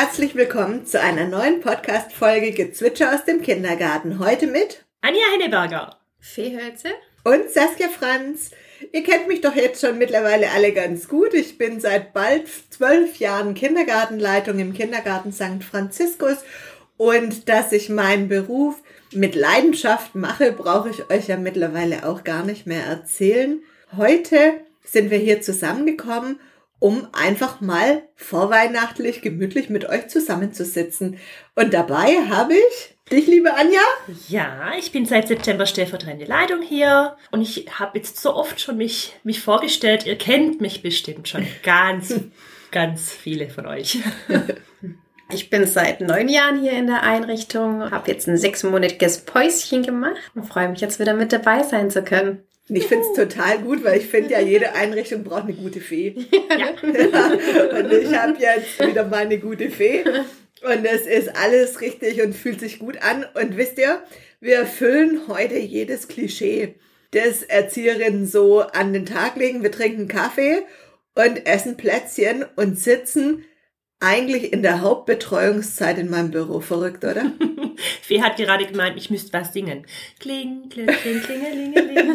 Herzlich willkommen zu einer neuen Podcast-Folge Gezwitscher aus dem Kindergarten. Heute mit Anja Henneberger, Feehölze und Saskia Franz. Ihr kennt mich doch jetzt schon mittlerweile alle ganz gut. Ich bin seit bald zwölf Jahren Kindergartenleitung im Kindergarten St. Franziskus und dass ich meinen Beruf mit Leidenschaft mache, brauche ich euch ja mittlerweile auch gar nicht mehr erzählen. Heute sind wir hier zusammengekommen, um einfach mal vorweihnachtlich gemütlich mit euch zusammenzusitzen. Und dabei habe ich dich, liebe Anja. Ja, ich bin seit September stellvertretende Leitung hier und ich habe jetzt so oft schon mich, mich vorgestellt. Ihr kennt mich bestimmt schon ganz, ganz viele von euch. Ich bin seit neun Jahren hier in der Einrichtung, habe jetzt ein sechsmonatiges Päuschen gemacht und freue mich jetzt wieder mit dabei sein zu können. Ich finde es total gut, weil ich finde ja, jede Einrichtung braucht eine gute Fee. Ja. und ich habe jetzt wieder mal eine gute Fee. Und es ist alles richtig und fühlt sich gut an. Und wisst ihr, wir erfüllen heute jedes Klischee, das Erzieherinnen so an den Tag legen. Wir trinken Kaffee und essen Plätzchen und sitzen eigentlich in der Hauptbetreuungszeit in meinem Büro. Verrückt, oder? Fee hat gerade gemeint, ich müsste was singen. Kling, kling, kling, klingelingeling.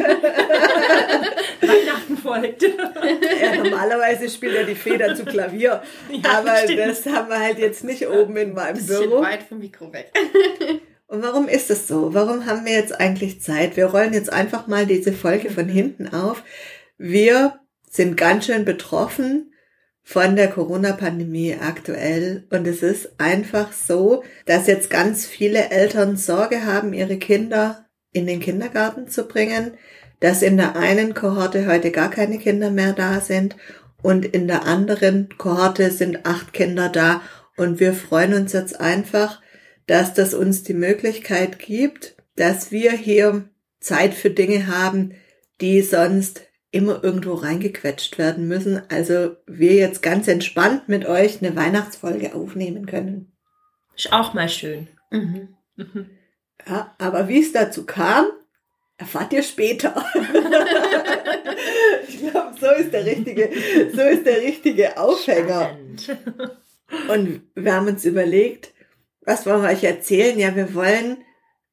Weihnachten folgt. Ja, normalerweise spielt ja die Fee dazu Klavier. Ja, aber stimmt. das haben wir halt jetzt nicht oben in meinem Bisschen Büro. weit vom Mikro weg. Und warum ist es so? Warum haben wir jetzt eigentlich Zeit? Wir rollen jetzt einfach mal diese Folge von hinten auf. Wir sind ganz schön betroffen von der Corona-Pandemie aktuell. Und es ist einfach so, dass jetzt ganz viele Eltern Sorge haben, ihre Kinder in den Kindergarten zu bringen, dass in der einen Kohorte heute gar keine Kinder mehr da sind und in der anderen Kohorte sind acht Kinder da. Und wir freuen uns jetzt einfach, dass das uns die Möglichkeit gibt, dass wir hier Zeit für Dinge haben, die sonst immer irgendwo reingequetscht werden müssen. Also wir jetzt ganz entspannt mit euch eine Weihnachtsfolge aufnehmen können. Ist auch mal schön. Mhm. Mhm. Ja, aber wie es dazu kam, erfahrt ihr später. ich glaube, so ist der richtige, so ist der richtige Aufhänger. Und wir haben uns überlegt, was wollen wir euch erzählen? Ja, wir wollen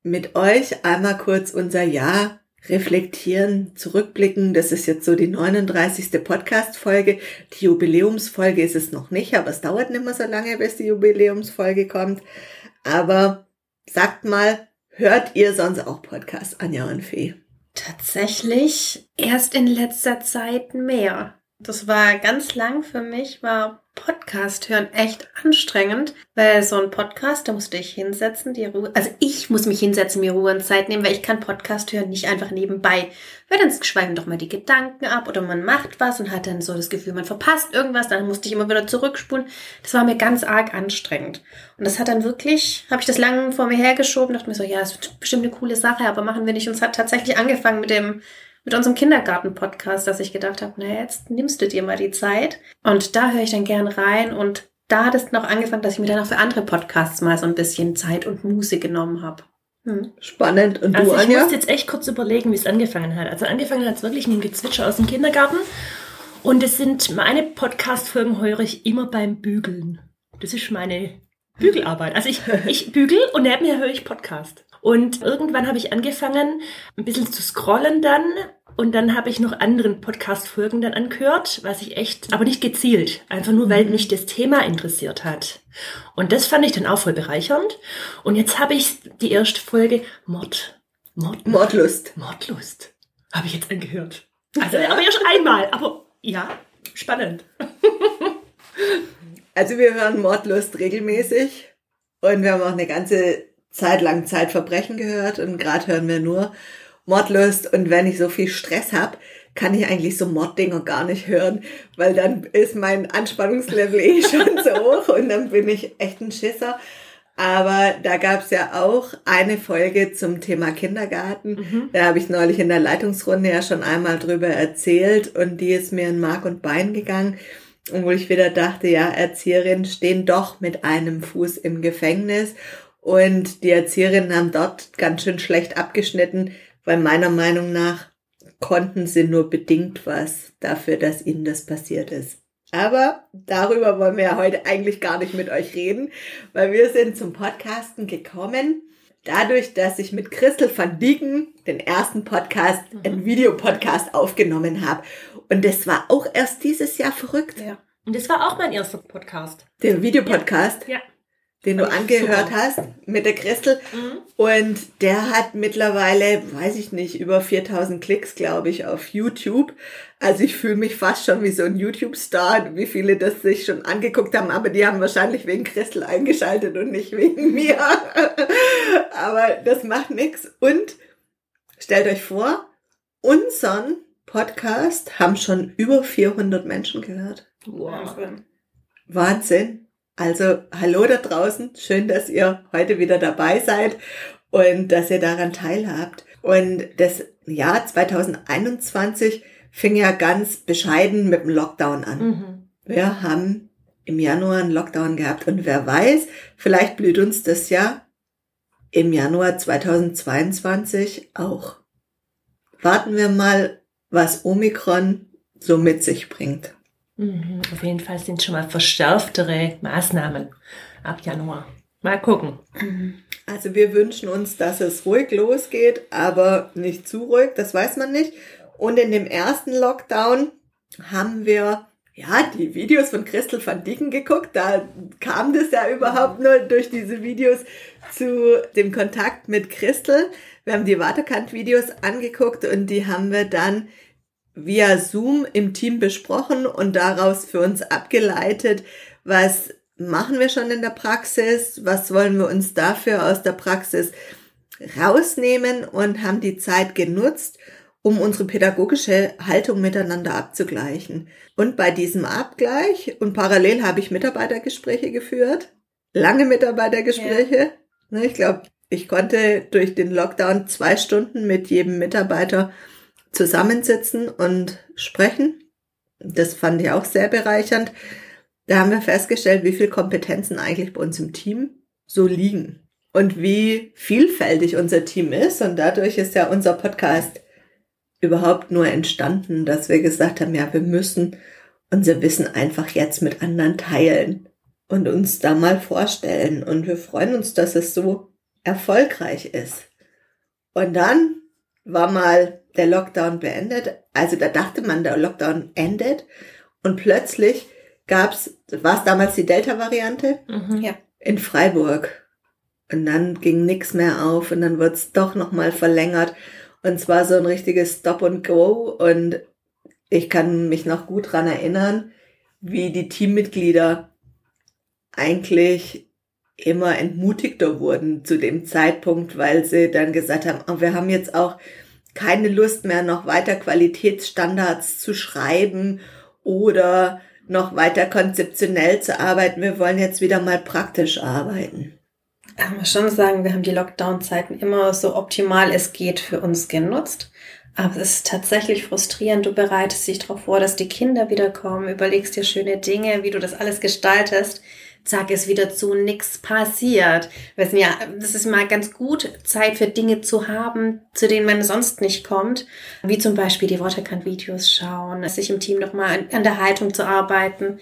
mit euch einmal kurz unser Jahr reflektieren, zurückblicken. Das ist jetzt so die 39. Podcast-Folge. Die Jubiläumsfolge ist es noch nicht, aber es dauert nicht mehr so lange, bis die Jubiläumsfolge kommt. Aber sagt mal, hört ihr sonst auch Podcasts, Anja und Fee? Tatsächlich erst in letzter Zeit mehr. Das war ganz lang für mich, war Podcast hören echt anstrengend, weil so ein Podcast, da musste ich hinsetzen, die Ruhe, also ich muss mich hinsetzen, mir Ruhe und Zeit nehmen, weil ich kann Podcast hören nicht einfach nebenbei, weil dann schweifen doch mal die Gedanken ab oder man macht was und hat dann so das Gefühl, man verpasst irgendwas, dann musste ich immer wieder zurückspulen. Das war mir ganz arg anstrengend. Und das hat dann wirklich, habe ich das lange vor mir hergeschoben, dachte mir so, ja, ist bestimmt eine coole Sache, aber machen wir nicht. Und es hat tatsächlich angefangen mit dem mit unserem Kindergarten-Podcast, dass ich gedacht habe, naja, jetzt nimmst du dir mal die Zeit. Und da höre ich dann gern rein. Und da hat es noch angefangen, dass ich mir dann auch für andere Podcasts mal so ein bisschen Zeit und Muße genommen habe. Hm. Spannend. Und du, also ich Anja? muss jetzt echt kurz überlegen, wie es angefangen hat. Also angefangen hat es wirklich mit dem Gezwitscher aus dem Kindergarten. Und es sind meine Podcast-Folgen höre ich immer beim Bügeln. Das ist meine Bügelarbeit. Also ich, ich bügel und neben mir höre ich Podcast. Und irgendwann habe ich angefangen, ein bisschen zu scrollen dann. Und dann habe ich noch anderen Podcast-Folgen dann angehört, was ich echt, aber nicht gezielt, einfach nur, weil mich das Thema interessiert hat. Und das fand ich dann auch voll bereichernd. Und jetzt habe ich die erste Folge Mord. Mord Mordlust. Mordlust. Habe ich jetzt angehört. Also, aber erst einmal. Aber ja, spannend. Also wir hören Mordlust regelmäßig und wir haben auch eine ganze Zeit lang Zeitverbrechen gehört und gerade hören wir nur Mordlust und wenn ich so viel Stress habe, kann ich eigentlich so Morddinger gar nicht hören, weil dann ist mein Anspannungslevel eh schon so hoch und dann bin ich echt ein Schisser. Aber da gab es ja auch eine Folge zum Thema Kindergarten. Mhm. Da habe ich neulich in der Leitungsrunde ja schon einmal drüber erzählt und die ist mir in Mark und Bein gegangen. Und wo ich wieder dachte, ja, Erzieherinnen stehen doch mit einem Fuß im Gefängnis und die Erzieherinnen haben dort ganz schön schlecht abgeschnitten, weil meiner Meinung nach konnten sie nur bedingt was dafür, dass ihnen das passiert ist. Aber darüber wollen wir ja heute eigentlich gar nicht mit euch reden, weil wir sind zum Podcasten gekommen, dadurch, dass ich mit Christel van Dieken den ersten Podcast, mhm. einen Videopodcast aufgenommen habe. Und das war auch erst dieses Jahr verrückt. Ja. Und das war auch mein erster Podcast. Der Videopodcast? Ja. ja den du angehört super. hast mit der Christel. Mhm. Und der hat mittlerweile, weiß ich nicht, über 4000 Klicks, glaube ich, auf YouTube. Also ich fühle mich fast schon wie so ein YouTube-Star, wie viele das sich schon angeguckt haben, aber die haben wahrscheinlich wegen Christel eingeschaltet und nicht wegen mir. aber das macht nichts. Und stellt euch vor, unseren Podcast haben schon über 400 Menschen gehört. Wow. Wahnsinn. Also hallo da draußen, schön, dass ihr heute wieder dabei seid und dass ihr daran teilhabt. Und das Jahr 2021 fing ja ganz bescheiden mit dem Lockdown an. Mhm. Wir haben im Januar einen Lockdown gehabt und wer weiß, vielleicht blüht uns das ja im Januar 2022 auch. Warten wir mal, was Omikron so mit sich bringt. Mhm, auf jeden Fall sind schon mal verstärktere Maßnahmen ab Januar. Mal gucken. Also wir wünschen uns, dass es ruhig losgeht, aber nicht zu ruhig, das weiß man nicht. Und in dem ersten Lockdown haben wir ja die Videos von Christel van Dicken geguckt. Da kam das ja überhaupt nur durch diese Videos zu dem Kontakt mit Christel. Wir haben die Waterkant-Videos angeguckt und die haben wir dann via Zoom im Team besprochen und daraus für uns abgeleitet, was machen wir schon in der Praxis, was wollen wir uns dafür aus der Praxis rausnehmen und haben die Zeit genutzt, um unsere pädagogische Haltung miteinander abzugleichen. Und bei diesem Abgleich und parallel habe ich Mitarbeitergespräche geführt, lange Mitarbeitergespräche. Ja. Ich glaube, ich konnte durch den Lockdown zwei Stunden mit jedem Mitarbeiter zusammensitzen und sprechen. Das fand ich auch sehr bereichernd. Da haben wir festgestellt, wie viel Kompetenzen eigentlich bei uns im Team so liegen und wie vielfältig unser Team ist. Und dadurch ist ja unser Podcast überhaupt nur entstanden, dass wir gesagt haben, ja, wir müssen unser Wissen einfach jetzt mit anderen teilen und uns da mal vorstellen. Und wir freuen uns, dass es so erfolgreich ist. Und dann war mal der Lockdown beendet. Also da dachte man, der Lockdown endet. Und plötzlich gab's, war es damals die Delta-Variante? Mhm, ja. In Freiburg. Und dann ging nichts mehr auf und dann wurde es doch nochmal verlängert. Und zwar so ein richtiges Stop and Go. Und ich kann mich noch gut dran erinnern, wie die Teammitglieder eigentlich immer entmutigter wurden zu dem Zeitpunkt, weil sie dann gesagt haben, oh, wir haben jetzt auch keine Lust mehr, noch weiter Qualitätsstandards zu schreiben oder noch weiter konzeptionell zu arbeiten. Wir wollen jetzt wieder mal praktisch arbeiten. Ich muss schon sagen, wir haben die Lockdown-Zeiten immer so optimal es geht für uns genutzt. Aber es ist tatsächlich frustrierend. Du bereitest dich darauf vor, dass die Kinder wiederkommen, überlegst dir schöne Dinge, wie du das alles gestaltest zack, ist wieder zu, nix passiert. Wissen ja, das ist mal ganz gut, Zeit für Dinge zu haben, zu denen man sonst nicht kommt. Wie zum Beispiel die Waterkant-Videos schauen, sich im Team nochmal an der Haltung zu arbeiten.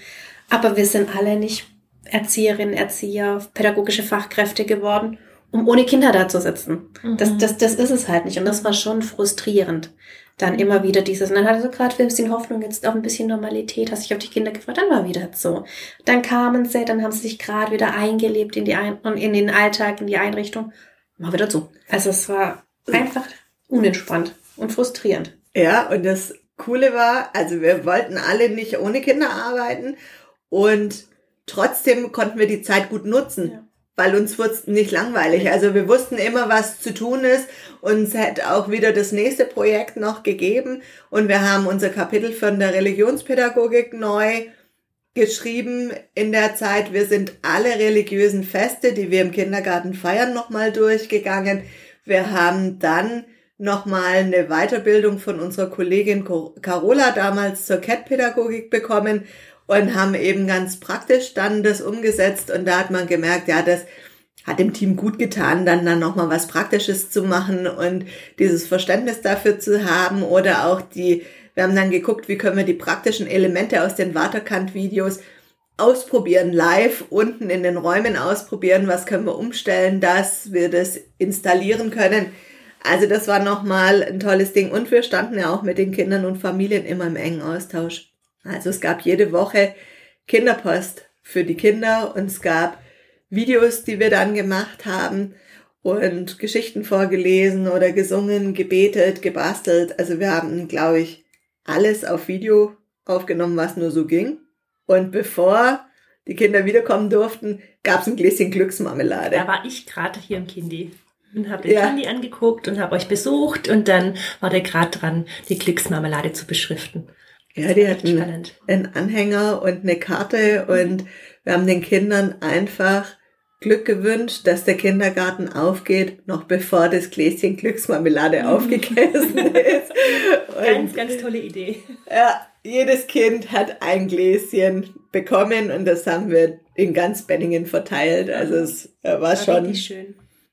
Aber wir sind alle nicht Erzieherinnen, Erzieher, pädagogische Fachkräfte geworden, um ohne Kinder da zu sitzen. Mhm. Das, das, das ist es halt nicht. Und das war schon frustrierend dann immer wieder dieses, und dann hatte so gerade ein bisschen Hoffnung, jetzt auch ein bisschen Normalität, hast dich auf die Kinder gefreut, dann war wieder so. Dann kamen sie, dann haben sie sich gerade wieder eingelebt in die Ein in den Alltag, in die Einrichtung, war wieder so. Also es war einfach unentspannt und frustrierend. Ja, und das Coole war, also wir wollten alle nicht ohne Kinder arbeiten und trotzdem konnten wir die Zeit gut nutzen. Ja weil uns wurde nicht langweilig. Also wir wussten immer, was zu tun ist. Uns hätte auch wieder das nächste Projekt noch gegeben. Und wir haben unser Kapitel von der Religionspädagogik neu geschrieben in der Zeit. Wir sind alle religiösen Feste, die wir im Kindergarten feiern, nochmal durchgegangen. Wir haben dann nochmal eine Weiterbildung von unserer Kollegin Carola damals zur Cat-Pädagogik bekommen und haben eben ganz praktisch dann das umgesetzt und da hat man gemerkt, ja, das hat dem Team gut getan, dann dann nochmal was Praktisches zu machen und dieses Verständnis dafür zu haben oder auch die, wir haben dann geguckt, wie können wir die praktischen Elemente aus den Waterkant-Videos ausprobieren, live unten in den Räumen ausprobieren, was können wir umstellen, dass wir das installieren können. Also das war nochmal ein tolles Ding und wir standen ja auch mit den Kindern und Familien immer im engen Austausch. Also es gab jede Woche Kinderpost für die Kinder und es gab Videos, die wir dann gemacht haben und Geschichten vorgelesen oder gesungen, gebetet, gebastelt. Also wir haben, glaube ich, alles auf Video aufgenommen, was nur so ging. Und bevor die Kinder wiederkommen durften, gab es ein Gläschen Glücksmarmelade. Da war ich gerade hier im Kindi und habe den ja. Kindi angeguckt und habe euch besucht und dann war der gerade dran, die Glücksmarmelade zu beschriften. Ja, die hatten einen Anhänger und eine Karte und wir haben den Kindern einfach Glück gewünscht, dass der Kindergarten aufgeht, noch bevor das Gläschen Glücksmarmelade aufgegessen ist. Und ganz, ganz tolle Idee. Ja, jedes Kind hat ein Gläschen bekommen und das haben wir in ganz Benningen verteilt. Also es war, war schon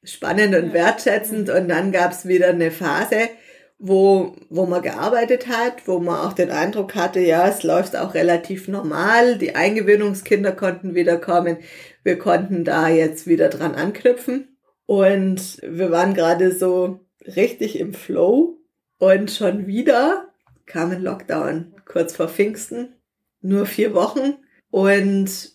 spannend und wertschätzend. Und dann gab es wieder eine Phase, wo, wo man gearbeitet hat, wo man auch den Eindruck hatte, ja, es läuft auch relativ normal. Die Eingewöhnungskinder konnten wieder kommen. Wir konnten da jetzt wieder dran anknüpfen. Und wir waren gerade so richtig im Flow. Und schon wieder kam ein Lockdown kurz vor Pfingsten. Nur vier Wochen. Und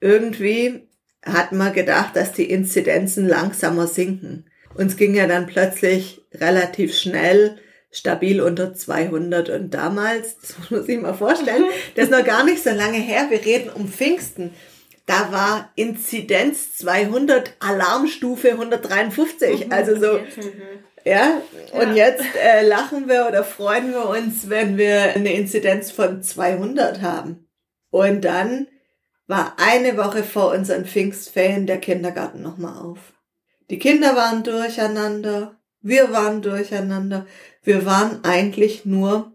irgendwie hat man gedacht, dass die Inzidenzen langsamer sinken. Uns ging ja dann plötzlich relativ schnell stabil unter 200 und damals, das muss sich mal vorstellen, das ist noch gar nicht so lange her, wir reden um Pfingsten, da war Inzidenz 200, Alarmstufe 153, mhm. also so, ja, und jetzt äh, lachen wir oder freuen wir uns, wenn wir eine Inzidenz von 200 haben. Und dann war eine Woche vor unseren Pfingstferien der Kindergarten nochmal auf. Die Kinder waren durcheinander, wir waren durcheinander. Wir waren eigentlich nur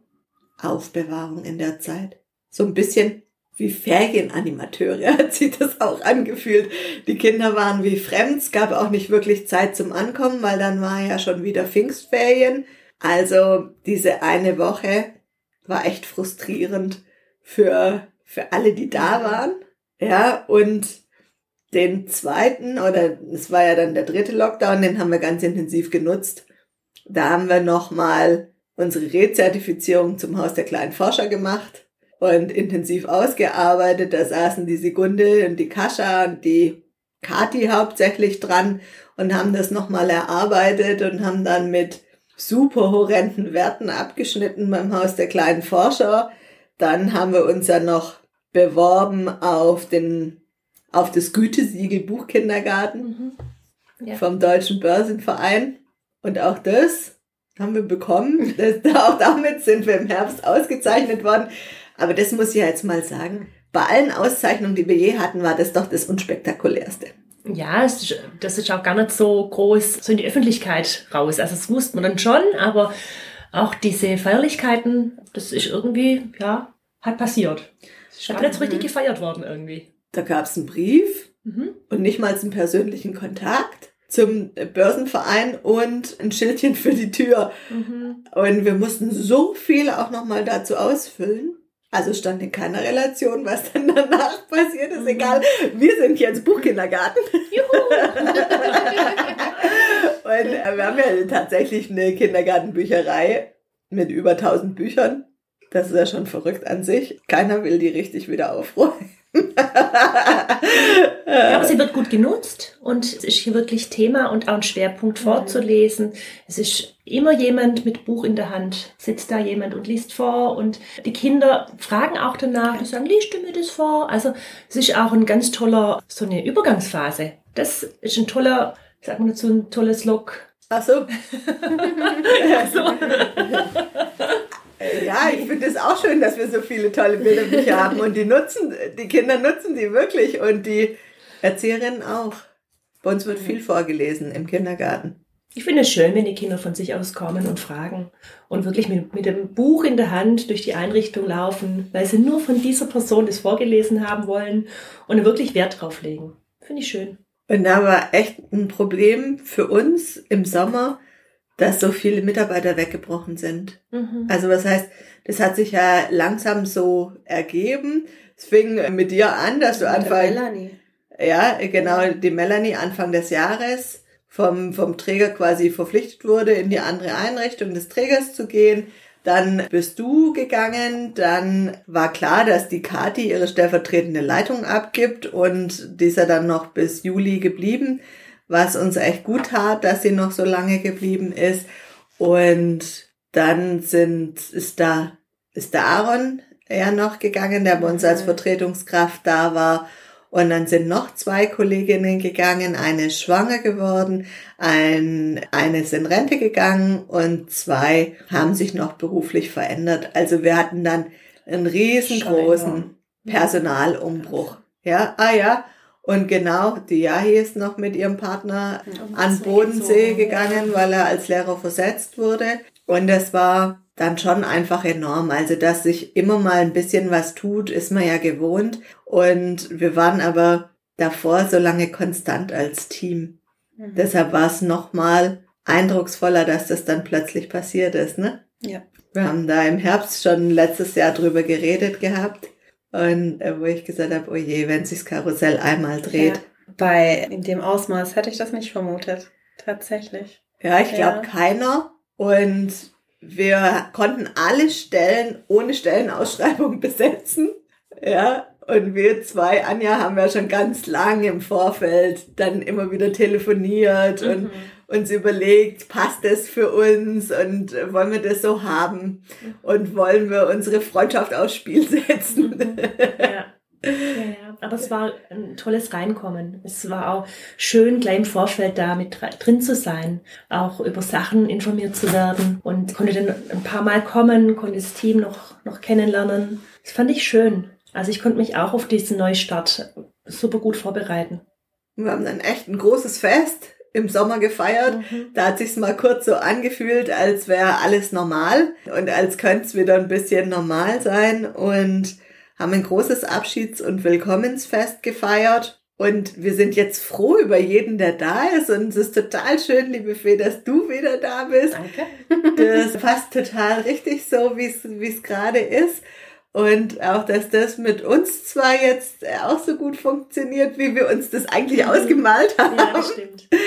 Aufbewahrung in der Zeit. So ein bisschen wie Ferienanimateure hat sich das auch angefühlt. Die Kinder waren wie fremd, es gab auch nicht wirklich Zeit zum Ankommen, weil dann war ja schon wieder Pfingstferien. Also diese eine Woche war echt frustrierend für, für alle, die da waren. Ja, und den zweiten, oder es war ja dann der dritte Lockdown, den haben wir ganz intensiv genutzt. Da haben wir nochmal unsere Rezertifizierung zum Haus der kleinen Forscher gemacht und intensiv ausgearbeitet. Da saßen die Sigunde und die Kascha und die Kati hauptsächlich dran und haben das nochmal erarbeitet und haben dann mit super horrenden Werten abgeschnitten beim Haus der kleinen Forscher. Dann haben wir uns ja noch beworben auf den auf das Gütesiegel Buchkindergarten mhm. ja. vom Deutschen Börsenverein. Und auch das haben wir bekommen. Das, auch damit sind wir im Herbst ausgezeichnet worden. Aber das muss ich jetzt mal sagen. Bei allen Auszeichnungen, die wir je hatten, war das doch das unspektakulärste. Ja, das ist auch gar nicht so groß so in die Öffentlichkeit raus. Also das wusste man dann schon, aber auch diese Feierlichkeiten, das ist irgendwie, ja, hat passiert. Ist gar nicht so richtig gefeiert worden irgendwie. Da gab es einen Brief mhm. und nicht mal einen persönlichen Kontakt zum Börsenverein und ein Schildchen für die Tür. Mhm. Und wir mussten so viel auch nochmal dazu ausfüllen. Also stand in keiner Relation, was dann danach passiert ist. Mhm. Egal, wir sind jetzt Buchkindergarten. Juhu. und äh, wir haben ja tatsächlich eine Kindergartenbücherei mit über 1000 Büchern. Das ist ja schon verrückt an sich. Keiner will die richtig wieder aufräumen ja, aber sie wird gut genutzt und es ist hier wirklich Thema und auch ein Schwerpunkt vorzulesen. Es ist immer jemand mit Buch in der Hand, sitzt da jemand und liest vor und die Kinder fragen auch danach, die sagen, liest du mir das vor? Also es ist auch ein ganz toller, so eine Übergangsphase. Das ist ein toller, sagen wir dazu, ein tolles Log. Ach so. so. Ja, ich finde es auch schön, dass wir so viele tolle Bilderbücher haben und die nutzen, die Kinder nutzen die wirklich und die Erzieherinnen auch. Bei uns wird viel vorgelesen im Kindergarten. Ich finde es schön, wenn die Kinder von sich aus kommen und fragen und wirklich mit, mit dem Buch in der Hand durch die Einrichtung laufen, weil sie nur von dieser Person das vorgelesen haben wollen und wirklich Wert drauf legen. Finde ich schön. Und da war echt ein Problem für uns im Sommer, dass so viele Mitarbeiter weggebrochen sind. Mhm. Also was heißt, das hat sich ja langsam so ergeben. Es fing mit dir an, dass du einfach, Melanie. ja, genau, die Melanie Anfang des Jahres vom, vom Träger quasi verpflichtet wurde, in die andere Einrichtung des Trägers zu gehen. Dann bist du gegangen, dann war klar, dass die Kati ihre stellvertretende Leitung abgibt und die ist ja dann noch bis Juli geblieben, was uns echt gut tat, dass sie noch so lange geblieben ist. Und dann sind, ist da, ist der Aaron ja noch gegangen, der bei uns als. Vertretungskraft da war. Und dann sind noch zwei Kolleginnen gegangen, eine ist schwanger geworden, ein, eine ist in Rente gegangen und zwei haben sich noch beruflich verändert. Also wir hatten dann einen riesengroßen Personalumbruch. Ja, ah ja. Und genau, die Yahi ist noch mit ihrem Partner an Bodensee gegangen, weil er als Lehrer versetzt wurde. Und das war dann schon einfach enorm. Also, dass sich immer mal ein bisschen was tut, ist man ja gewohnt. Und wir waren aber davor so lange konstant als Team. Mhm. Deshalb war es nochmal eindrucksvoller, dass das dann plötzlich passiert ist, ne? Ja. Wir haben da im Herbst schon letztes Jahr drüber geredet gehabt. Und äh, wo ich gesagt habe, oh je, wenn sich das Karussell einmal dreht. Ja. Bei in dem Ausmaß hätte ich das nicht vermutet. Tatsächlich. Ja, ich glaube Ja. keiner. Und wir konnten alle Stellen ohne Stellenausschreibung besetzen. Ja, und wir zwei, Anja, haben ja schon ganz lange im Vorfeld dann immer wieder telefoniert und Mhm. Uns überlegt, passt das für uns und wollen wir das so haben und wollen wir unsere Freundschaft aufs Spiel setzen. Ja. Ja, ja. Aber es war ein tolles Reinkommen. Es war auch schön, gleich im Vorfeld da mit dr- drin zu sein, auch über Sachen informiert zu werden und konnte dann ein paar Mal kommen, konnte das Team noch, noch kennenlernen. Das fand ich schön. Also ich konnte mich auch auf diesen Neustart super gut vorbereiten. Wir haben dann echt ein großes Fest im Sommer gefeiert. Da hat sich's mal kurz so angefühlt, als wäre alles normal und als könnte es wieder ein bisschen normal sein und haben ein großes Abschieds- und Willkommensfest gefeiert. Und wir sind jetzt froh über jeden, der da ist. Und es ist total schön, liebe Fee, dass du wieder da bist. Danke. Das passt total richtig so, wie es gerade ist. Und auch, dass das mit uns zwar jetzt auch so gut funktioniert, wie wir uns das eigentlich ausgemalt haben. Ja, das stimmt.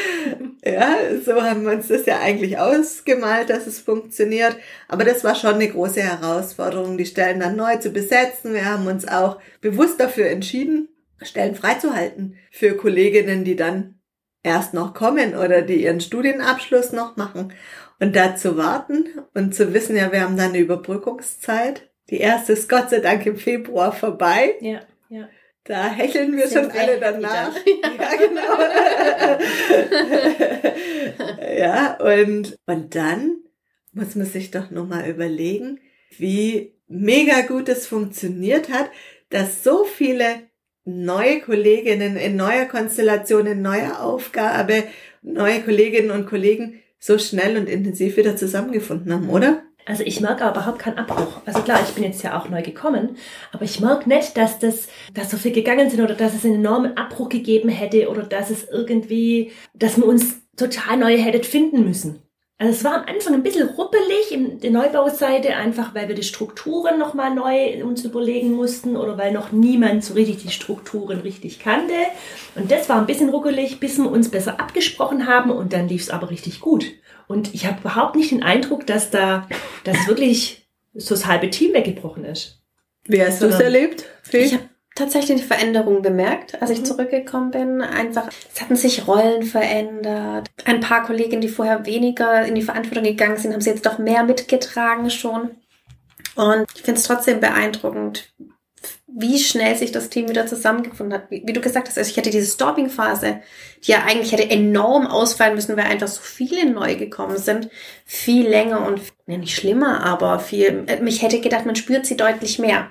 Ja, so haben wir uns das ja eigentlich ausgemalt, dass es funktioniert. Aber das war schon eine große Herausforderung, die Stellen dann neu zu besetzen. Wir haben uns auch bewusst dafür entschieden, Stellen freizuhalten für Kolleginnen, die dann erst noch kommen oder die ihren Studienabschluss noch machen. Und da zu warten und zu wissen, ja, wir haben dann eine Überbrückungszeit. Die erste ist Gott sei Dank im Februar vorbei. Ja, ja. Da hecheln wir Sind schon alle danach. dann. Ja, genau. ja, und, und dann muss man sich doch nochmal überlegen, wie mega gut es funktioniert hat, dass so viele neue Kolleginnen in neuer Konstellation, in neuer Aufgabe, neue Kolleginnen und Kollegen so schnell und intensiv wieder zusammengefunden haben, oder? Also ich merke aber überhaupt keinen Abbruch. Also klar, ich bin jetzt ja auch neu gekommen, aber ich merke nicht, dass das, dass so viel gegangen sind oder dass es einen enormen Abbruch gegeben hätte oder dass es irgendwie, dass wir uns total neu hättet finden müssen. Also es war am Anfang ein bisschen ruppelig in der Neubauseite, einfach weil wir die Strukturen nochmal neu uns überlegen mussten oder weil noch niemand so richtig die Strukturen richtig kannte. Und das war ein bisschen ruckelig, bis wir uns besser abgesprochen haben und dann lief es aber richtig gut. Und ich habe überhaupt nicht den Eindruck, dass da, dass wirklich so das halbe Team weggebrochen ist. Wie hast du es erlebt? Fee? Ich habe tatsächlich eine Veränderung bemerkt, als ich Mhm. zurückgekommen bin. Einfach, es hatten sich Rollen verändert. Ein paar Kolleginnen, die vorher weniger in die Verantwortung gegangen sind, haben sie jetzt doch mehr mitgetragen schon. Und ich finde es trotzdem beeindruckend, wie schnell sich das Team wieder zusammengefunden hat. Wie, wie du gesagt hast, also ich hatte diese Stopping-Phase, die ja eigentlich hätte enorm ausfallen müssen, weil einfach so viele neu gekommen sind. Viel länger und, ne, nicht schlimmer, aber viel, äh, mich hätte gedacht, man spürt sie deutlich mehr.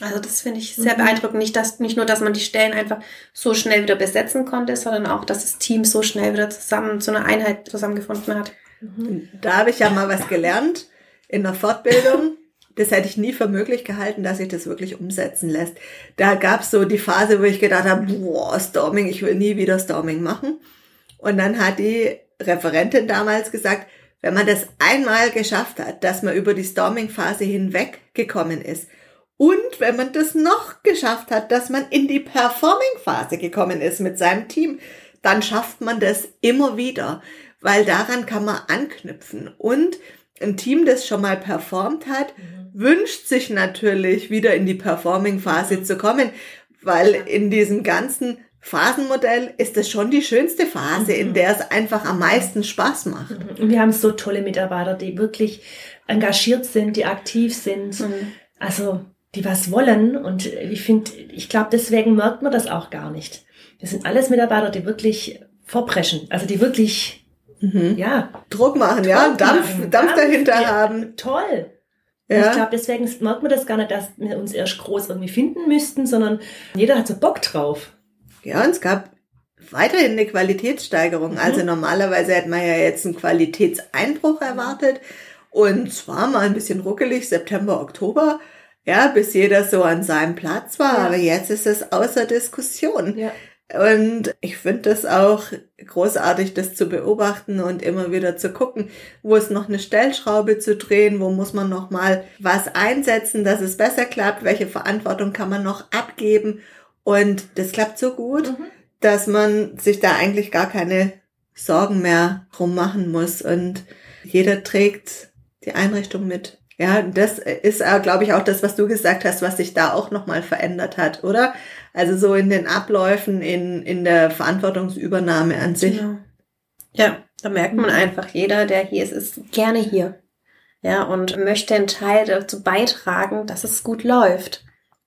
Also das finde ich sehr Mhm. beeindruckend. Nicht, dass, nicht nur, dass man die Stellen einfach so schnell wieder besetzen konnte, sondern auch, dass das Team so schnell wieder zusammen zu einer Einheit zusammengefunden hat. Mhm. Da habe ich ja mal was gelernt in der Fortbildung. Das hätte ich nie für möglich gehalten, dass sich das wirklich umsetzen lässt. Da gab's so die Phase, wo ich gedacht habe, boah, Storming, ich will nie wieder Storming machen. Und dann hat die Referentin damals gesagt, wenn man das einmal geschafft hat, dass man über die Storming-Phase hinweggekommen ist und wenn man das noch geschafft hat, dass man in die Performing-Phase gekommen ist mit seinem Team, dann schafft man das immer wieder, weil daran kann man anknüpfen. Und ein Team, das schon mal performt hat, mhm. wünscht sich natürlich wieder in die Performing-Phase mhm. zu kommen, weil in diesem ganzen Phasenmodell ist das schon die schönste Phase, mhm. in der es einfach am meisten Spaß macht. Mhm. Und wir haben so tolle Mitarbeiter, die wirklich engagiert sind, die aktiv sind, mhm. also die was wollen. Und ich finde, ich glaube, deswegen merkt man das auch gar nicht. Wir sind alles Mitarbeiter, die wirklich vorpreschen, also die wirklich Mhm. Ja. Druck machen, Druck ja, Dampf, machen. Dampf, Dampf dahinter ja, haben. Toll. Ja. Ich glaube, deswegen merkt man das gar nicht, dass wir uns erst groß irgendwie finden müssten, sondern jeder hat so Bock drauf. Ja, und es gab weiterhin eine Qualitätssteigerung. Mhm. Also normalerweise hätte man ja jetzt einen Qualitätseinbruch erwartet. Und zwar mal ein bisschen ruckelig, September, Oktober, ja, bis jeder so an seinem Platz war. Ja. Aber jetzt ist es außer Diskussion. Ja. Und ich finde das auch großartig, das zu beobachten und immer wieder zu gucken, wo ist noch eine Stellschraube zu drehen, wo muss man noch mal was einsetzen, dass es besser klappt, welche Verantwortung kann man noch abgeben. Und das klappt so gut, mhm. dass man sich da eigentlich gar keine Sorgen mehr drum machen muss und jeder trägt die Einrichtung mit. Ja, das ist, glaube ich, auch das, was du gesagt hast, was sich da auch nochmal verändert hat, oder? Also so in den Abläufen, in, in der Verantwortungsübernahme an sich. Genau. Ja, da merkt man einfach, jeder, der hier ist, ist gerne hier. Ja, und möchte einen Teil dazu beitragen, dass es gut läuft.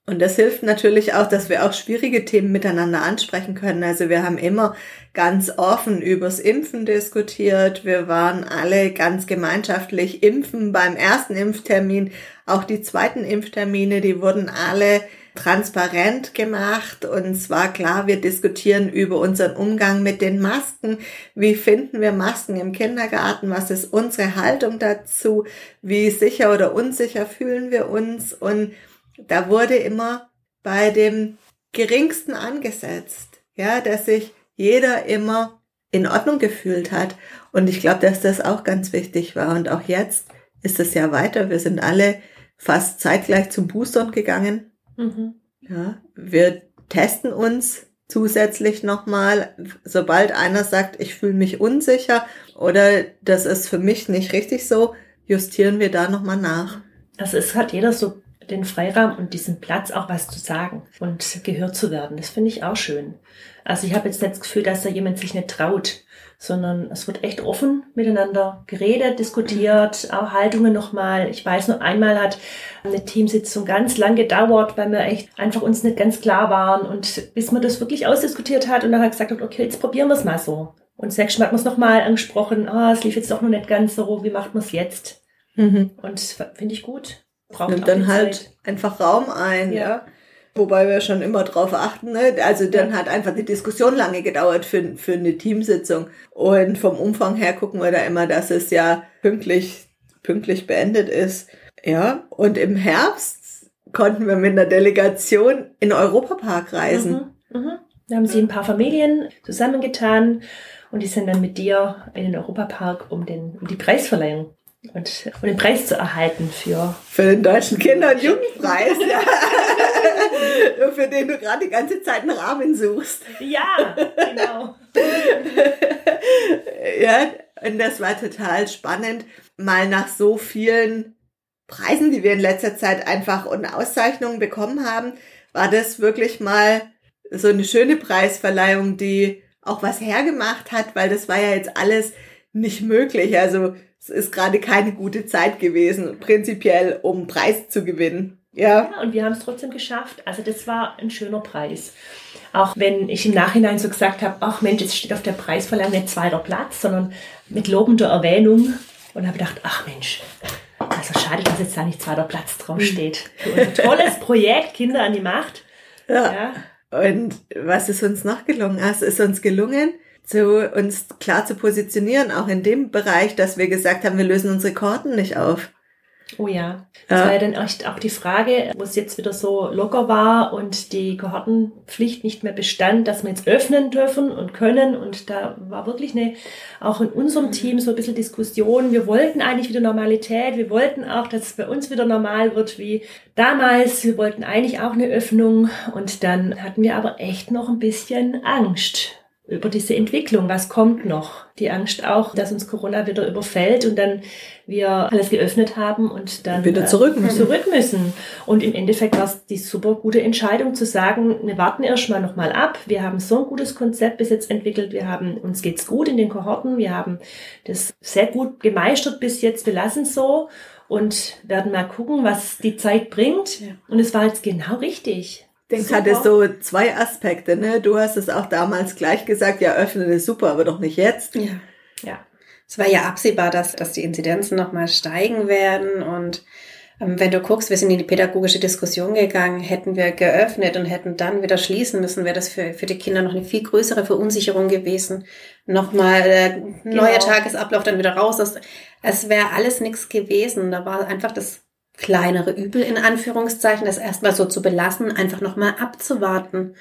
Und das hilft natürlich auch, dass wir auch schwierige Themen miteinander ansprechen können. Also wir haben immer ganz offen übers Impfen diskutiert. Wir waren alle ganz gemeinschaftlich impfen beim ersten Impftermin. Auch die zweiten Impftermine, die wurden alle transparent gemacht und es war klar, wir diskutieren über unseren Umgang mit den Masken. Wie finden wir Masken im Kindergarten? Was ist unsere Haltung dazu? Wie sicher oder unsicher fühlen wir uns? Und da wurde immer bei dem geringsten angesetzt, ja, dass sich jeder immer in Ordnung gefühlt hat. Und ich glaube, dass das auch ganz wichtig war. Und auch jetzt ist es ja weiter. Wir sind alle fast zeitgleich zum Boostern gegangen. Mhm. Ja, wir testen uns zusätzlich nochmal, sobald einer sagt, ich fühle mich unsicher oder das ist für mich nicht richtig so, justieren wir da nochmal nach. Also es hat jeder so den Freiraum und diesen Platz auch was zu sagen und gehört zu werden. Das finde ich auch schön. Also ich habe jetzt nicht das Gefühl, dass da jemand sich nicht traut, sondern es wird echt offen miteinander geredet, diskutiert, auch Haltungen nochmal. Ich weiß nur, einmal hat eine Teamsitzung ganz lang gedauert, weil wir echt einfach uns nicht ganz klar waren und bis man das wirklich ausdiskutiert hat und dann hat gesagt hat, okay, jetzt probieren wir es mal so. Und das nächste Mal hat man es nochmal angesprochen, ah, es lief jetzt doch noch nicht ganz so, wie macht man es jetzt? Mhm. Und finde ich gut. Braucht Nimmt dann halt einfach Raum ein, ja. ja. Wobei wir schon immer drauf achten, ne? Also dann hat einfach die Diskussion lange gedauert für, für eine Teamsitzung. Und vom Umfang her gucken wir da immer, dass es ja pünktlich, pünktlich beendet ist. Ja. Und im Herbst konnten wir mit einer Delegation in Europapark reisen. Mhm, mhm. Da haben sie ein paar Familien zusammengetan und die sind dann mit dir in den Europapark um, den, um die Preisverleihung und, um den Preis zu erhalten für für den deutschen Kinder- und Jugendpreis, ja. für den du gerade die ganze Zeit einen Rahmen suchst. Ja, genau. ja, und das war total spannend, mal nach so vielen Preisen, die wir in letzter Zeit einfach und Auszeichnungen bekommen haben, war das wirklich mal so eine schöne Preisverleihung, die auch was hergemacht hat, weil das war ja jetzt alles nicht möglich. Also es ist gerade keine gute Zeit gewesen, prinzipiell, um Preis zu gewinnen. Ja. ja und wir haben es trotzdem geschafft. Also das war ein schöner Preis. Auch wenn ich im Nachhinein so gesagt habe, ach Mensch, jetzt steht auf der Preisverleihung nicht zweiter Platz, sondern mit lobender Erwähnung. Und habe gedacht, ach Mensch, also schade, dass jetzt da nicht zweiter Platz draufsteht. Für unser tolles Projekt Kinder an die Macht. Ja. ja. Und was ist uns noch gelungen? Also ist uns gelungen, zu uns klar zu positionieren, auch in dem Bereich, dass wir gesagt haben, wir lösen unsere Karten nicht auf. Oh ja. Das Ja. war ja dann echt auch die Frage, wo es jetzt wieder so locker war und die Kohortenpflicht nicht mehr bestand, dass wir jetzt öffnen dürfen und können. Und da war wirklich eine, auch in unserem Team so ein bisschen Diskussion. Wir wollten eigentlich wieder Normalität. Wir wollten auch, dass es bei uns wieder normal wird wie damals. Wir wollten eigentlich auch eine Öffnung. Und dann hatten wir aber echt noch ein bisschen Angst über diese Entwicklung. Was kommt noch? Die Angst auch, dass uns Corona wieder überfällt und dann wir alles geöffnet haben und dann Wieder zurück müssen. zurück müssen. Und im Endeffekt war es die super gute Entscheidung zu sagen, wir warten erstmal nochmal ab. Wir haben so ein gutes Konzept bis jetzt entwickelt. Wir haben, uns geht's gut in den Kohorten. Wir haben das sehr gut gemeistert bis jetzt. Wir lassen es so und werden mal gucken, was die Zeit bringt. Ja. Und es war jetzt genau richtig. Ich denke, es Super. hatte so zwei Aspekte. Ne? Du hast es auch damals gleich gesagt, ja, öffnen ist super, aber doch nicht jetzt. Ja. Ja. Es war ja absehbar, dass, dass die Inzidenzen nochmal steigen werden. Und ähm, wenn du guckst, wir sind in die pädagogische Diskussion gegangen, hätten wir geöffnet und hätten dann wieder schließen müssen, wäre das für, für die Kinder noch eine viel größere Verunsicherung gewesen. Nochmal äh, neuer Genau. Tagesablauf, dann wieder raus. Das, es wäre alles nichts gewesen. Da war einfach das kleinere Übel in Anführungszeichen, das erstmal so zu belassen, einfach nochmal abzuwarten.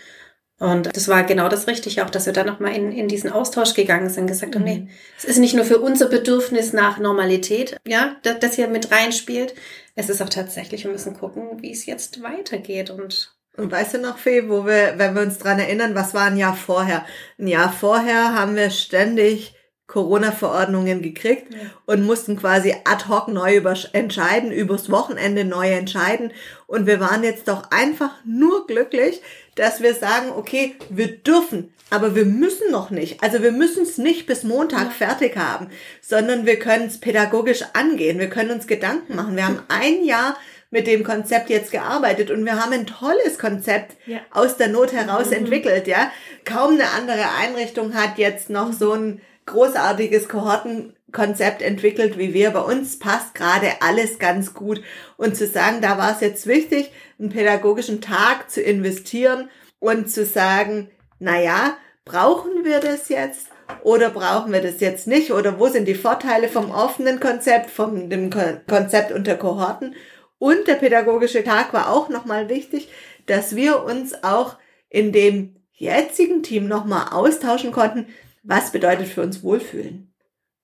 Und das war genau das Richtige, auch dass wir dann nochmal in, in diesen Austausch gegangen sind, gesagt haben, Mhm. nee, es ist nicht nur für unser Bedürfnis nach Normalität, ja, das, das hier mit reinspielt. Es ist auch tatsächlich, wir müssen gucken, wie es jetzt weitergeht. Und Und weißt du noch, Fee, wo wir, wenn wir uns dran erinnern, was war ein Jahr vorher? Ein Jahr vorher haben wir ständig Corona-Verordnungen gekriegt und mussten quasi ad hoc neu über, entscheiden, übers Wochenende neu entscheiden. Und wir waren jetzt doch einfach nur glücklich, dass wir sagen, okay, wir dürfen, aber wir müssen noch nicht. Also wir müssen es nicht bis Montag fertig haben, sondern wir können es pädagogisch angehen. Wir können uns Gedanken machen. Wir haben ein Jahr mit dem Konzept jetzt gearbeitet und wir haben ein tolles Konzept Ja. aus der Not heraus entwickelt, ja. Kaum eine andere Einrichtung hat jetzt noch so ein großartiges Kohortenkonzept entwickelt wie wir. Bei uns passt gerade alles ganz gut. Und zu sagen, da war es jetzt wichtig, einen pädagogischen Tag zu investieren und zu sagen, na ja, brauchen wir das jetzt? Oder brauchen wir das jetzt nicht? Oder wo sind die Vorteile vom offenen Konzept, vom dem Ko- Konzept unter Kohorten? Und der pädagogische Tag war auch nochmal wichtig, dass wir uns auch in dem jetzigen Team nochmal austauschen konnten, was bedeutet für uns Wohlfühlen.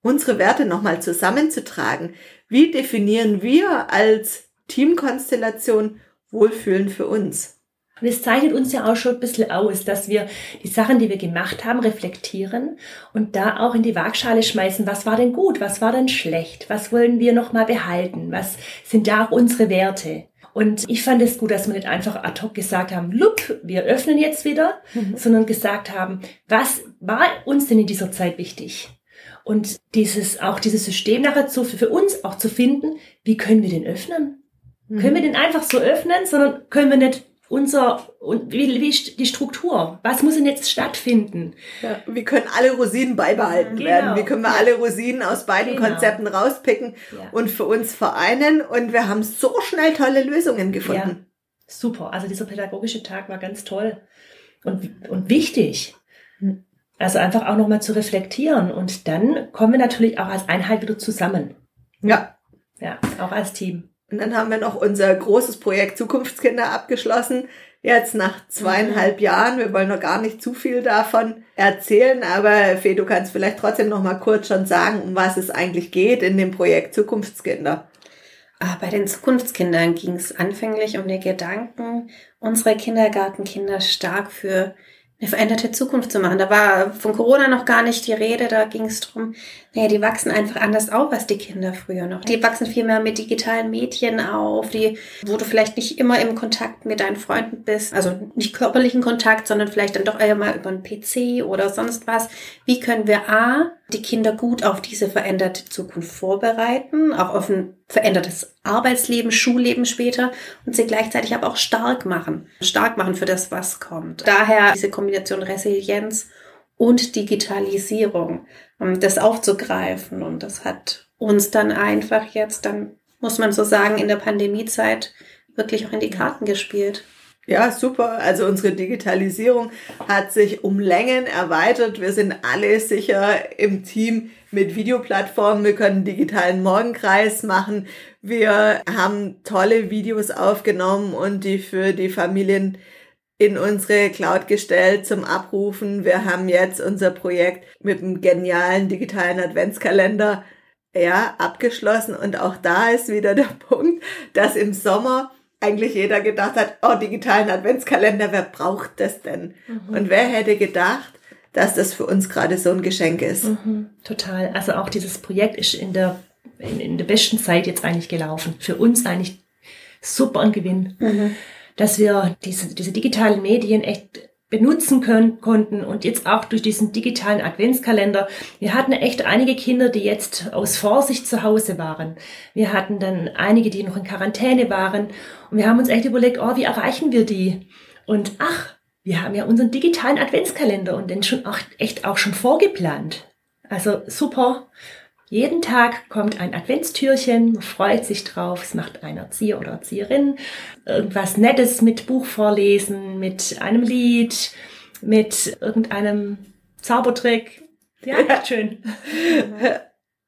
Unsere Werte nochmal zusammenzutragen. Wie definieren wir als Teamkonstellation Wohlfühlen für uns? Und es zeichnet uns ja auch schon ein bisschen aus, dass wir die Sachen, die wir gemacht haben, reflektieren und da auch in die Waagschale schmeißen, was war denn gut, was war denn schlecht, was wollen wir nochmal behalten, was sind da auch unsere Werte. Und ich fand es gut, dass wir nicht einfach ad hoc gesagt haben, lup, wir öffnen jetzt wieder, sondern gesagt haben, was war uns denn in dieser Zeit wichtig? Und dieses, auch dieses System nachher zu, für uns auch zu finden, wie können wir den öffnen? Können wir den einfach so öffnen, sondern können wir nicht unser, und wie, wie ist die Struktur? Was muss denn jetzt stattfinden? Ja, wie können alle Rosinen beibehalten Genau. werden? Wie können wir alle Rosinen aus beiden Genau. Konzepten rauspicken Ja. und für uns vereinen? Und wir haben so schnell tolle Lösungen gefunden. Super. Also dieser pädagogische Tag war ganz toll und, und wichtig. Also einfach auch nochmal zu reflektieren. Und dann kommen wir natürlich auch als Einheit wieder zusammen. Ja. Ja, auch als Team. Und dann haben wir noch unser großes Projekt Zukunftskinder abgeschlossen. Jetzt nach zweieinhalb Jahren. Wir wollen noch gar nicht zu viel davon erzählen, aber Fee, du kannst vielleicht trotzdem noch mal kurz schon sagen, um was es eigentlich geht in dem Projekt Zukunftskinder. Ah, bei den Zukunftskindern ging es anfänglich um den Gedanken, unsere Kindergartenkinder stark für eine veränderte Zukunft zu machen. Da war von Corona noch gar nicht die Rede, da ging es drum, naja, die wachsen einfach anders auf als die Kinder früher noch. Die wachsen viel mehr mit digitalen Medien auf, die, wo du vielleicht nicht immer im Kontakt mit deinen Freunden bist, also nicht körperlichen Kontakt, sondern vielleicht dann doch eher mal über einen PC oder sonst was. Wie können wir A, die Kinder gut auf diese veränderte Zukunft vorbereiten, auch auf ein verändertes Arbeitsleben, Schulleben später und sie gleichzeitig aber auch stark machen. Stark machen für das, was kommt. Daher diese Kombination Resilienz und Digitalisierung, um das aufzugreifen. Und das hat uns dann einfach jetzt, dann muss man so sagen, in der Pandemiezeit wirklich auch in die Karten gespielt. Ja, super. Also unsere Digitalisierung hat sich um Längen erweitert. Wir sind alle sicher im Team mit Videoplattformen. Wir können digitalen Morgenkreis machen. Wir haben tolle Videos aufgenommen und die für die Familien in unsere Cloud gestellt zum Abrufen. Wir haben jetzt unser Projekt mit einem genialen digitalen Adventskalender ja, abgeschlossen. Und auch da ist wieder der Punkt, dass im Sommer eigentlich jeder gedacht hat, oh, digitalen Adventskalender, wer braucht das denn? Mhm. Und wer hätte gedacht, dass das für uns gerade so ein Geschenk ist? Mhm, total. Also auch dieses Projekt ist in der, in, in, der besten Zeit jetzt eigentlich gelaufen. Für uns eigentlich super ein Gewinn. Mhm. Dass wir diese, diese digitalen Medien echt benutzen können, konnten und jetzt auch durch diesen digitalen Adventskalender. Wir hatten echt einige Kinder, die jetzt aus Vorsicht zu Hause waren. Wir hatten dann einige, die noch in Quarantäne waren und wir haben uns echt überlegt, oh, wie erreichen wir die? Und ach, wir haben ja unseren digitalen Adventskalender und den schon auch, echt auch schon vorgeplant. Also super. Jeden Tag kommt ein Adventstürchen, man freut sich drauf, es macht ein Erzieher oder Erzieherin irgendwas Nettes mit Buch vorlesen, mit einem Lied, mit irgendeinem Zaubertrick. Ja, ja. schön.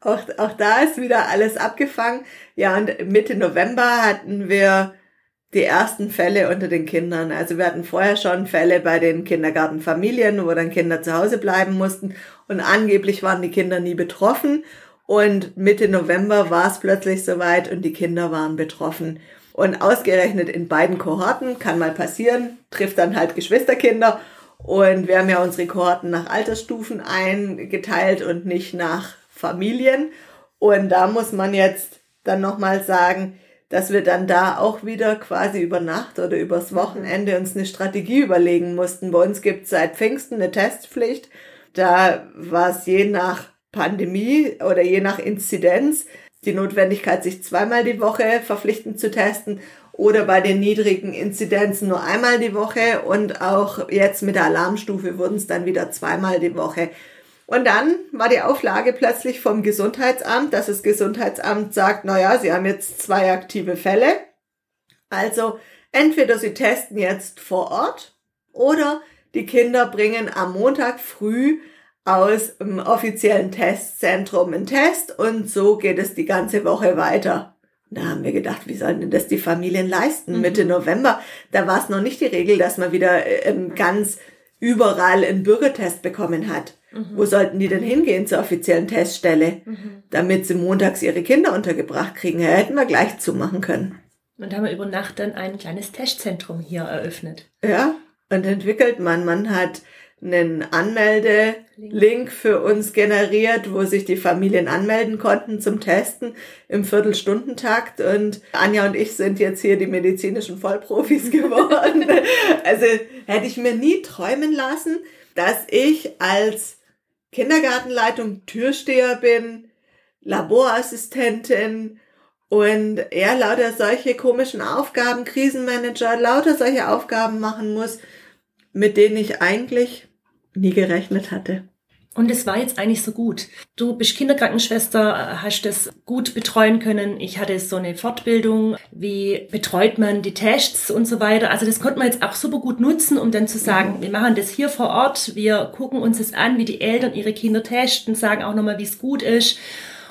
Auch, auch da ist wieder alles abgefangen. Ja, und Mitte November hatten wir die ersten Fälle unter den Kindern. Also wir hatten vorher schon Fälle bei den Kindergartenfamilien, wo dann Kinder zu Hause bleiben mussten. Und angeblich waren die Kinder nie betroffen. Und Mitte November war es plötzlich soweit und die Kinder waren betroffen. Und ausgerechnet in beiden Kohorten, kann mal passieren, trifft dann halt Geschwisterkinder. Und wir haben ja unsere Kohorten nach Altersstufen eingeteilt und nicht nach Familien. Und da muss man jetzt dann nochmal sagen, dass wir dann da auch wieder quasi über Nacht oder übers Wochenende uns eine Strategie überlegen mussten. Bei uns gibt es seit Pfingsten eine Testpflicht. Da war es je nach Pandemie oder je nach Inzidenz die Notwendigkeit, sich zweimal die Woche verpflichtend zu testen oder bei den niedrigen Inzidenzen nur einmal die Woche und auch jetzt mit der Alarmstufe wurden es dann wieder zweimal die Woche. Und dann war die Auflage plötzlich vom Gesundheitsamt, dass das Gesundheitsamt sagt, na ja, Sie haben jetzt zwei aktive Fälle. Also entweder Sie testen jetzt vor Ort oder die Kinder bringen am Montag früh aus dem offiziellen Testzentrum einen Test und so geht es die ganze Woche weiter. Da haben wir gedacht, wie sollen denn das die Familien leisten? Mhm. Mitte November, da war es noch nicht die Regel, dass man wieder ähm, ganz überall einen Bürgertest bekommen hat. Mhm. Wo sollten die denn hingehen zur offiziellen Teststelle, mhm. damit sie montags ihre Kinder untergebracht kriegen? Ja, hätten wir gleich zumachen können. Und haben wir über Nacht dann ein kleines Testzentrum hier eröffnet. Ja, und entwickelt man. Man hat einen Anmelde-Link für uns generiert, wo sich die Familien anmelden konnten zum Testen im Viertelstundentakt. Und Anja und ich sind jetzt hier die medizinischen Vollprofis geworden. also hätte ich mir nie träumen lassen, dass ich als Kindergartenleitung Türsteher bin, Laborassistentin und er lauter solche komischen Aufgaben, Krisenmanager, lauter solche Aufgaben machen muss, mit denen ich eigentlich nie gerechnet hatte. Und es war jetzt eigentlich so gut. Du bist Kinderkrankenschwester, hast das gut betreuen können. Ich hatte so eine Fortbildung, wie betreut man die Tests und so weiter. Also das konnte man jetzt auch super gut nutzen, um dann zu sagen, mhm. wir machen das hier vor Ort, wir gucken uns das an, wie die Eltern ihre Kinder testen, sagen auch nochmal, wie es gut ist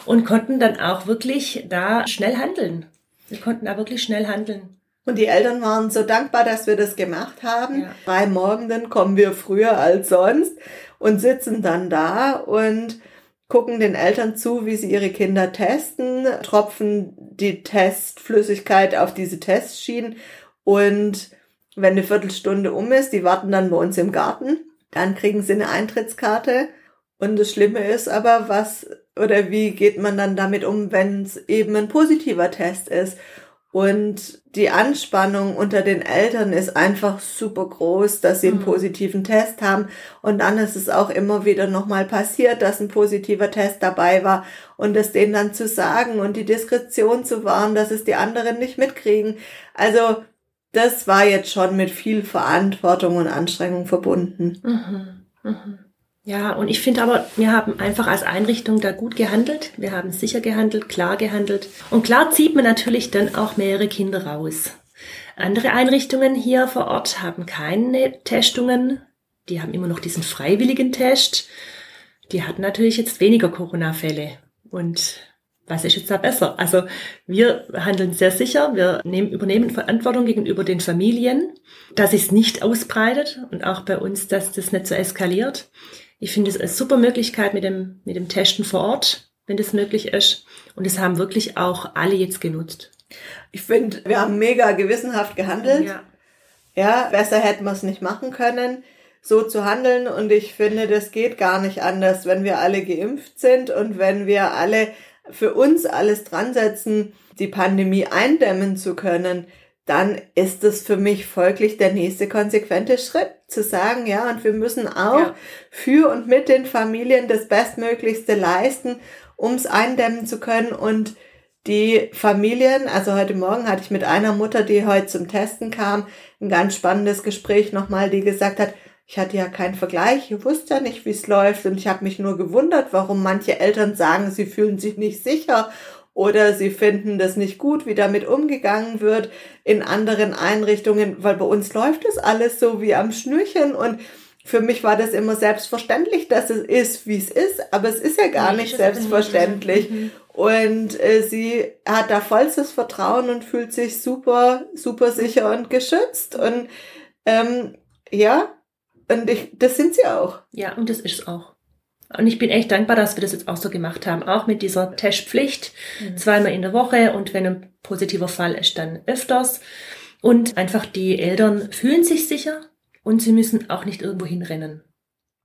und konnten dann auch wirklich da schnell handeln. Wir konnten da wirklich schnell handeln. Und die Eltern waren so dankbar, dass wir das gemacht haben. Ja. Drei Morgenden kommen wir früher als sonst und sitzen dann da und gucken den Eltern zu, wie sie ihre Kinder testen, tropfen die Testflüssigkeit auf diese Testschienen und wenn eine Viertelstunde um ist, die warten dann bei uns im Garten, dann kriegen sie eine Eintrittskarte und das Schlimme ist aber, was oder wie geht man dann damit um, wenn es eben ein positiver Test ist? Und die Anspannung unter den Eltern ist einfach super groß, dass sie einen mhm. positiven Test haben. Und dann ist es auch immer wieder nochmal passiert, dass ein positiver Test dabei war und es denen dann zu sagen und die Diskretion zu wahren, dass es die anderen nicht mitkriegen. Also das war jetzt schon mit viel Verantwortung und Anstrengung verbunden. Mhm. Mhm. Ja, und ich finde aber, wir haben einfach als Einrichtung da gut gehandelt. Wir haben sicher gehandelt, klar gehandelt. Und klar zieht man natürlich dann auch mehrere Kinder raus. Andere Einrichtungen hier vor Ort haben keine Testungen. Die haben immer noch diesen freiwilligen Test. Die hatten natürlich jetzt weniger Corona-Fälle. Und was ist jetzt da besser? Also wir handeln sehr sicher, wir nehmen, übernehmen Verantwortung gegenüber den Familien, dass es nicht ausbreitet und auch bei uns, dass das nicht so eskaliert. Ich finde es eine super Möglichkeit mit dem, mit dem Testen vor Ort, wenn das möglich ist. Und das haben wirklich auch alle jetzt genutzt. Ich finde, wir haben mega gewissenhaft gehandelt. Ja. Ja, besser hätten wir es nicht machen können, so zu handeln. Und ich finde, das geht gar nicht anders, wenn wir alle geimpft sind und wenn wir alle für uns alles dran setzen, die Pandemie eindämmen zu können, dann ist es für mich folglich der nächste konsequente Schritt, zu sagen, ja, und wir müssen auch Ja. für und mit den Familien das Bestmöglichste leisten, um es eindämmen zu können. Und die Familien, also heute Morgen hatte ich mit einer Mutter, die heute zum Testen kam, ein ganz spannendes Gespräch nochmal, die gesagt hat, ich hatte ja keinen Vergleich, ich wusste ja nicht, wie es läuft. Und ich habe mich nur gewundert, warum manche Eltern sagen, sie fühlen sich nicht sicher oder sie finden das nicht gut, wie damit umgegangen wird in anderen Einrichtungen, weil bei uns läuft es alles so wie am Schnürchen und für mich war das immer selbstverständlich, dass es ist, wie es ist, aber es ist ja gar Nee, nicht aber nicht. selbstverständlich. Mhm. Und äh, sie hat da vollstes Vertrauen und fühlt sich super, super sicher und geschützt. Und ähm, ja, und ich, das sind sie auch. Ja, und das ist es auch. Und ich bin echt dankbar, dass wir das jetzt auch so gemacht haben. Auch mit dieser Testpflicht. Zweimal in der Woche und wenn ein positiver Fall ist, dann öfters. Und einfach die Eltern fühlen sich sicher und sie müssen auch nicht irgendwo hinrennen.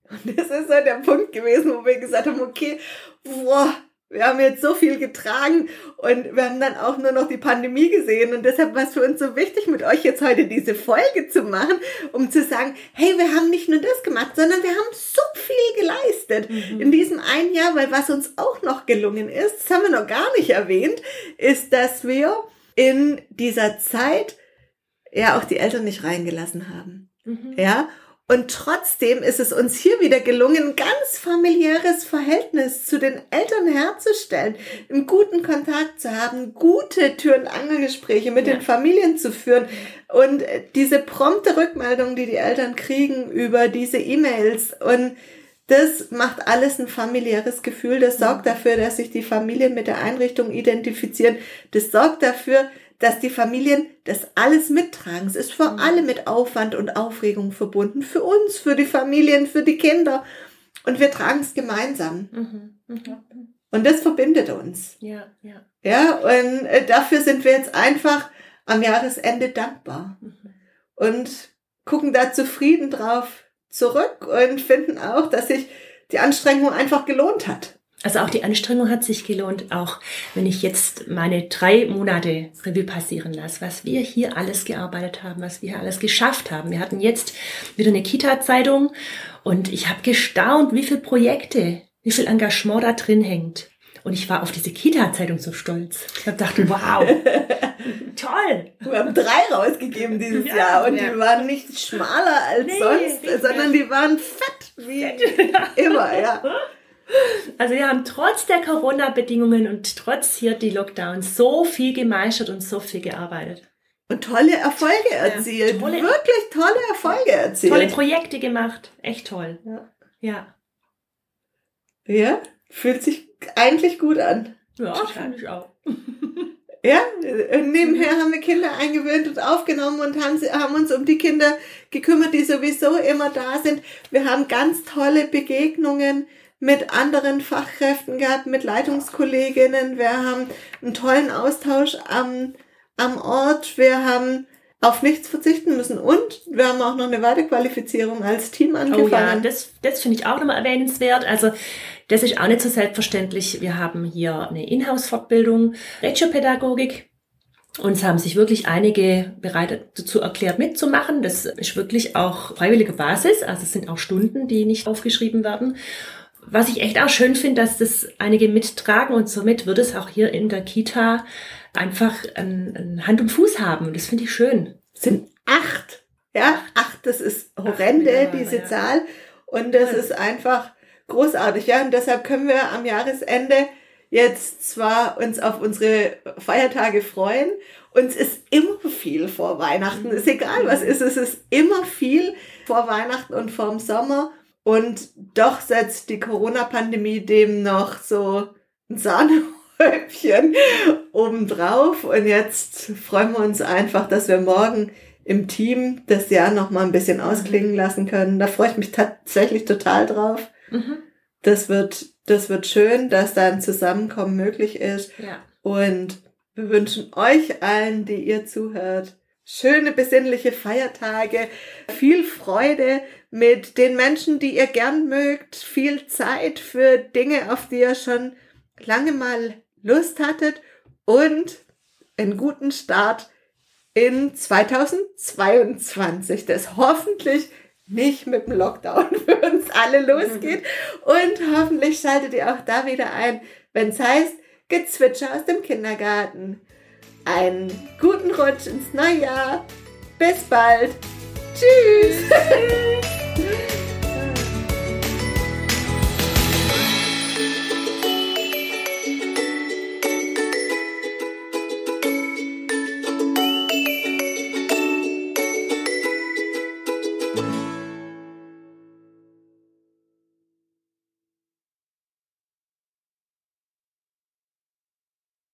Und das ist so der Punkt gewesen, wo wir gesagt haben, okay, boah, wir haben jetzt so viel getragen und wir haben dann auch nur noch die Pandemie gesehen und deshalb war es für uns so wichtig, mit euch jetzt heute diese Folge zu machen, um zu sagen, hey, wir haben nicht nur das gemacht, sondern wir haben so viel geleistet in diesem einen Jahr, weil was uns auch noch gelungen ist, das haben wir noch gar nicht erwähnt, ist, dass wir in dieser Zeit ja auch die Eltern nicht reingelassen haben. Mhm. Ja, und trotzdem ist es uns hier wieder gelungen, ein ganz familiäres Verhältnis zu den Eltern herzustellen, einen guten Kontakt zu haben, gute Tür- und Angelgespräche mit Ja. den Familien zu führen und äh, diese prompte Rückmeldung, die die Eltern kriegen über diese E-Mails und das macht alles ein familiäres Gefühl. Das sorgt dafür, dass sich die Familien mit der Einrichtung identifizieren. Das sorgt dafür, dass die Familien das alles mittragen. Es ist für alle mit Aufwand und Aufregung verbunden. Für uns, für die Familien, für die Kinder. Und wir tragen es gemeinsam. Mhm. Mhm. Und das verbindet uns. Ja, ja. Ja, und äh, dafür sind wir jetzt einfach am Jahresende dankbar. Mhm. Und gucken da zufrieden drauf zurück und finden auch, dass sich die Anstrengung einfach gelohnt hat. Also auch die Anstrengung hat sich gelohnt, auch wenn ich jetzt meine drei Monate Revue passieren lasse, was wir hier alles gearbeitet haben, was wir hier alles geschafft haben. Wir hatten jetzt wieder eine Kita-Zeitung und ich habe gestaunt, wie viele Projekte, wie viel Engagement da drin hängt. Und ich war auf diese Kita-Zeitung so stolz. Ich habe gedacht, wow, toll. Wir haben drei rausgegeben dieses Ja, Jahr und ja. die waren nicht schmaler als Nee, sonst, sondern die waren fett wie immer, ja. Also wir haben trotz der Corona-Bedingungen und trotz hier die Lockdowns so viel gemeistert und so viel gearbeitet. Und tolle Erfolge erzielt. tolle- Wirklich tolle Erfolge erzielt. Tolle Projekte gemacht. Echt toll. Ja. Ja. ja, fühlt sich eigentlich gut an. Ja, finde ich auch. Ja, nebenher haben wir Kinder eingewöhnt und aufgenommen und haben, haben uns um die Kinder gekümmert, die sowieso immer da sind. Wir haben ganz tolle Begegnungen mit anderen Fachkräften gehabt, mit Leitungskolleginnen. Wir haben einen tollen Austausch am, am Ort. Wir haben auf nichts verzichten müssen und wir haben auch noch eine Weiterqualifizierung als Team Oh ja, angefangen. das, das finde ich auch nochmal erwähnenswert. Also das ist auch nicht so selbstverständlich. Wir haben hier eine Inhouse-Fortbildung, Regiopädagogik. Uns haben sich wirklich einige bereit dazu erklärt mitzumachen. Das ist wirklich auch freiwillige Basis. Also es sind auch Stunden, die nicht aufgeschrieben werden. Was ich echt auch schön finde, dass das einige mittragen und somit wird es auch hier in der Kita einfach ein, ein Hand und Fuß haben. Und das finde ich schön. sind acht. Ja, acht, das ist horrende, miteinander, diese ja. Zahl. Und das Toll. ist einfach großartig. Ja, und deshalb können wir am Jahresende jetzt zwar uns auf unsere Feiertage freuen. Uns ist immer viel vor Weihnachten. Ist egal, was ist. Es ist immer viel vor Weihnachten und vorm Sommer. Und doch setzt die Corona-Pandemie dem noch so ein Häubchen obendrauf. Und jetzt freuen wir uns einfach, dass wir morgen im Team das Jahr noch mal ein bisschen ausklingen lassen können. Da freue ich mich tatsächlich total drauf. Mhm. Das wird, das wird schön, dass da ein Zusammenkommen möglich ist. Ja. Und wir wünschen euch allen, die ihr zuhört, schöne besinnliche Feiertage, viel Freude mit den Menschen, die ihr gern mögt, viel Zeit für Dinge, auf die ihr schon lange mal Lust hattet und einen guten Start in 2022, das hoffentlich nicht mit dem Lockdown für uns alle losgeht. Und hoffentlich schaltet ihr auch da wieder ein, wenn es heißt, Gezwitscher aus dem Kindergarten. Einen guten Rutsch ins neue Jahr. Bis bald. Tschüss.